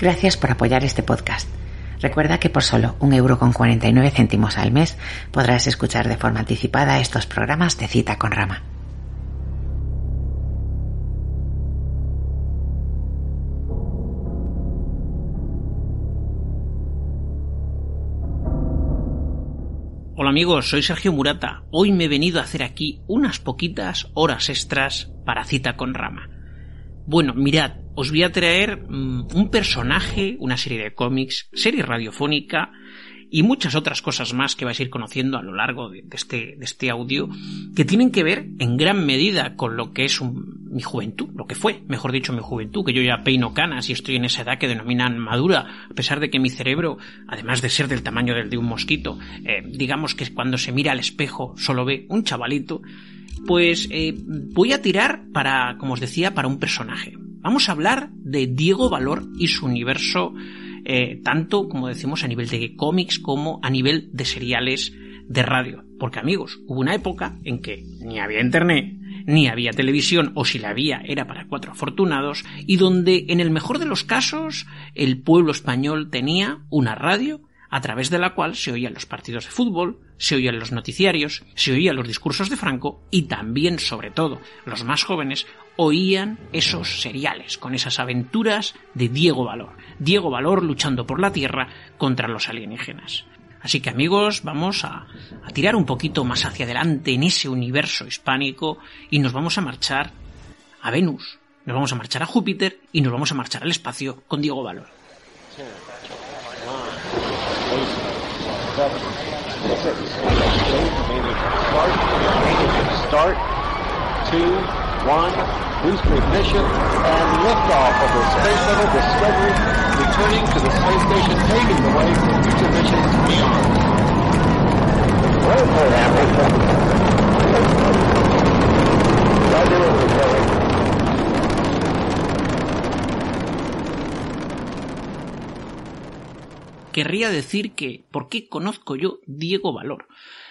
Gracias por apoyar este podcast. Recuerda que por solo un euro con 49 céntimos al mes podrás escuchar de forma anticipada estos programas de cita con rama. Hola amigos, soy Sergio Murata. Hoy me he venido a hacer aquí unas poquitas horas extras para cita con Rama. Bueno, mirad, os voy a traer mm, un personaje, una serie de cómics, serie radiofónica y muchas otras cosas más que vais a ir conociendo a lo largo de, este, de este audio que tienen que ver en gran medida con lo que es mi juventud, lo que fue, mejor dicho, mi juventud, que yo ya peino canas y estoy en esa edad que denominan madura, a pesar de que mi cerebro, además de ser del tamaño del de un mosquito, eh, digamos que cuando se mira al espejo solo ve un chavalito, pues eh, voy a tirar para, como os decía, para un personaje. Vamos a hablar de Diego Valor y su universo eh, tanto, como decimos, a nivel de cómics como a nivel de seriales de radio. Porque amigos, hubo una época en que ni había internet, ni había televisión, o si la había era para cuatro afortunados, y donde en el mejor de los casos el pueblo español tenía una radio a través de la cual se oían los partidos de fútbol, se oían los noticiarios, se oían los discursos de Franco y también, sobre todo, los más jóvenes oían esos seriales con esas aventuras de Diego Valor. Diego Valor luchando por la Tierra contra los alienígenas. Así que amigos, vamos a, tirar un poquito más hacia adelante en ese universo hispánico y nos vamos a marchar a Venus, nos vamos a marchar a Júpiter y nos vamos a marchar al espacio con Diego Valor. Booster ignition, and liftoff of the Space Shuttle Discovery, returning to the space station, paving the way for future missions beyond. Querría decir que, ¿por qué conozco yo Diego Valor?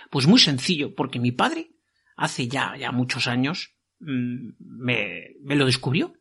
Pues muy sencillo, porque mi padre, hace ya, ya muchos años, me, me lo descubrió.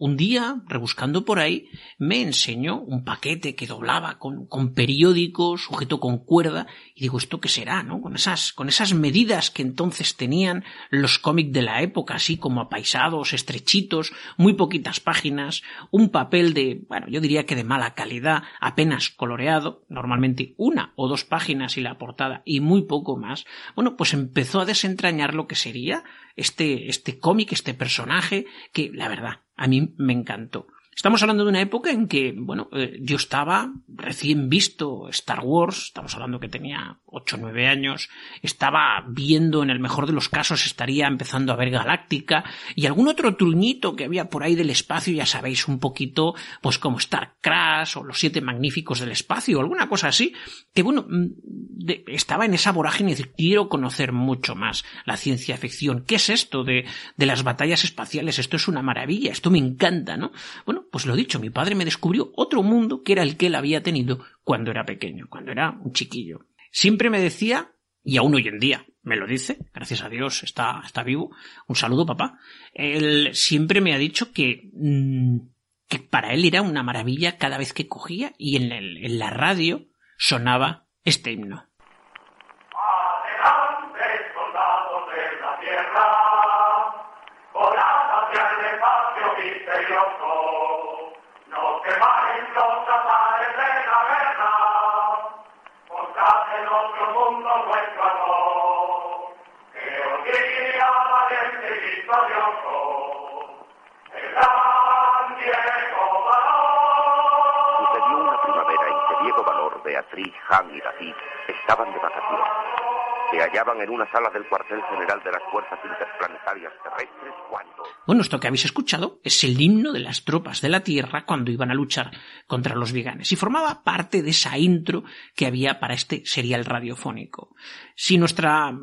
Un día, rebuscando por ahí, me enseñó un paquete que doblaba con, con periódico, sujeto con cuerda, y digo, ¿esto qué será, no? Con esas, con esas medidas que entonces tenían los cómics de la época, así como apaisados, estrechitos, muy poquitas páginas, un papel de, bueno, yo diría que de mala calidad, apenas coloreado, normalmente una o dos páginas y la portada, y muy poco más. Bueno, pues empezó a desentrañar lo que sería este, este cómic, este personaje, que la verdad, a mí me encantó. Estamos hablando de una época en que, bueno, eh, yo estaba recién visto Star Wars, estamos hablando que tenía 8 o 9 años, estaba viendo, en el mejor de los casos, estaría empezando a ver Galáctica y algún otro truñito que había por ahí del espacio, ya sabéis, un poquito, pues como Star Crash o Los Siete Magníficos del Espacio o alguna cosa así, que bueno, mm, estaba en esa vorágine de quiero conocer mucho más la ciencia ficción. ¿Qué es esto de, de las batallas espaciales? Esto es una maravilla, esto me encanta, ¿no? Bueno, pues lo dicho, mi padre me descubrió otro mundo que era el que él había tenido cuando era pequeño, cuando era un chiquillo. Siempre me decía, y aún hoy en día me lo dice, gracias a Dios está, está vivo, un saludo papá, él siempre me ha dicho que, mm, que para él era una maravilla cada vez que cogía y en, en la radio sonaba este himno. Han y David estaban de vacaciones. se hallaban en una sala del cuartel general de las Fuerzas Interplanetarias Terrestres. Bueno, esto que habéis escuchado es el himno de las tropas de la Tierra cuando iban a luchar contra los veganes y formaba parte de esa intro que había para este serial radiofónico. Si nuestra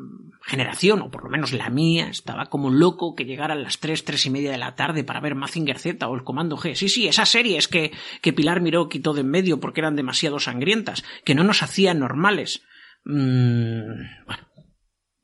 generación, o por lo menos la mía, estaba como loco que llegaran las tres, tres y media de la tarde para ver Mazinger Z o el Comando G. Sí, sí, esas series que, que Pilar Miró quitó de en medio porque eran demasiado sangrientas, que no nos hacían normales. Mm, bueno,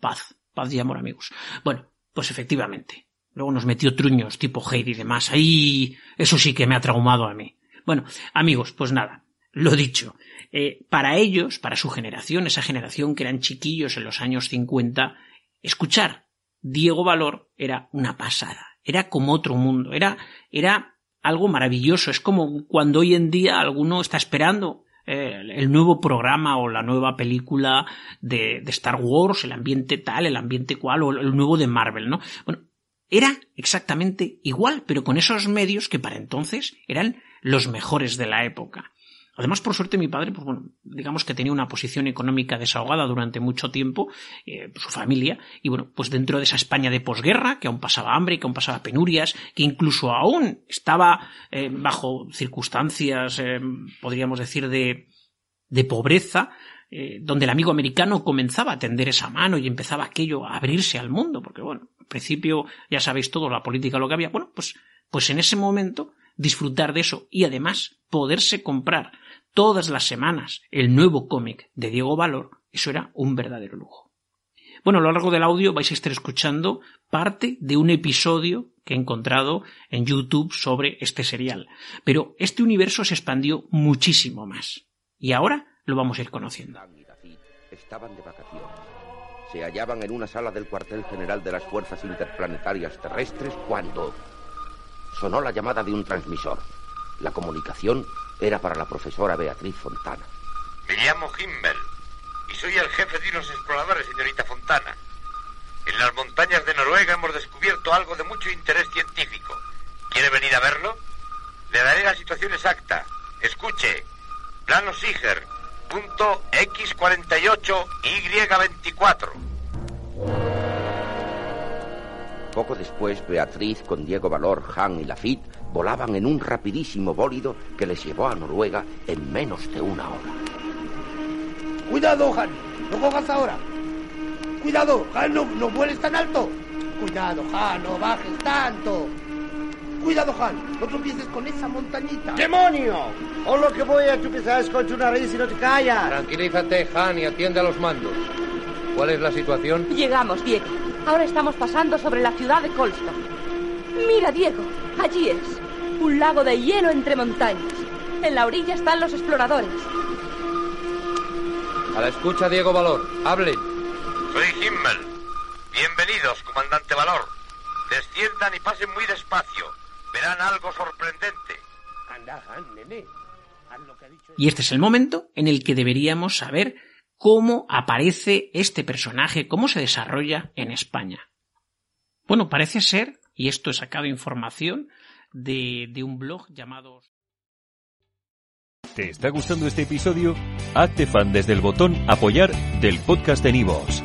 paz, paz y amor, amigos. Bueno, pues efectivamente. Luego nos metió truños tipo Heidi y demás. Ahí, eso sí que me ha traumado a mí. Bueno, amigos, pues nada, lo dicho. Eh, para ellos, para su generación, esa generación que eran chiquillos en los años 50, escuchar Diego Valor era una pasada. Era como otro mundo. Era, era algo maravilloso. Es como cuando hoy en día alguno está esperando el nuevo programa o la nueva película de, de, Star Wars, el ambiente tal, el ambiente cual, o el nuevo de Marvel, ¿no? Bueno, era exactamente igual, pero con esos medios que para entonces eran los mejores de la época. Además, por suerte, mi padre, pues bueno, digamos que tenía una posición económica desahogada durante mucho tiempo, eh, su familia, y bueno, pues dentro de esa España de posguerra, que aún pasaba hambre, que aún pasaba penurias, que incluso aún estaba eh, bajo circunstancias, eh, podríamos decir, de, de pobreza, eh, donde el amigo americano comenzaba a tender esa mano y empezaba aquello a abrirse al mundo, porque bueno, al principio ya sabéis todo, la política, lo que había, bueno, pues, pues en ese momento disfrutar de eso y además poderse comprar todas las semanas el nuevo cómic de Diego Valor, eso era un verdadero lujo. Bueno, a lo largo del audio vais a estar escuchando parte de un episodio que he encontrado en YouTube sobre este serial. Pero este universo se expandió muchísimo más. Y ahora lo vamos a ir conociendo. Estaban de vacaciones. Se hallaban en una sala del cuartel general de las Fuerzas Interplanetarias Terrestres cuando sonó la llamada de un transmisor. La comunicación era para la profesora Beatriz Fontana. Me llamo Himmel y soy el jefe de unos exploradores, señorita Fontana. En las montañas de Noruega hemos descubierto algo de mucho interés científico. ¿Quiere venir a verlo? Le daré la situación exacta. Escuche. Plano Siger. Punto X48 Y24. Poco después, Beatriz, con Diego Valor, Han y Lafitte volaban en un rapidísimo bólido que les llevó a Noruega en menos de una hora. Cuidado, Han, no cojas ahora. Cuidado, Han, no, no vueles tan alto. Cuidado, Han, no bajes tanto. Cuidado, Han, no tropieces con esa montañita. ¡Demonio! O lo que voy a tropezar es con tu nariz y no te callas. Tranquilízate, Han, y atiende a los mandos. ¿Cuál es la situación? Llegamos, Diego. Ahora estamos pasando sobre la ciudad de Colston. Mira, Diego, allí es. Un lago de hielo entre montañas. En la orilla están los exploradores. A la escucha, Diego Valor. Hable. Soy Himmel. Bienvenidos, comandante Valor. Desciendan y pasen muy despacio. Verán algo sorprendente. Anda, Han, nene. Haz lo que ha dicho. Y este es el momento en el que deberíamos saber cómo aparece este personaje, cómo se desarrolla en España. Bueno, parece ser, y esto he sacado información de, de un blog llamado... ¿Te está gustando este episodio? Hazte fan desde el botón apoyar del podcast de Nivos.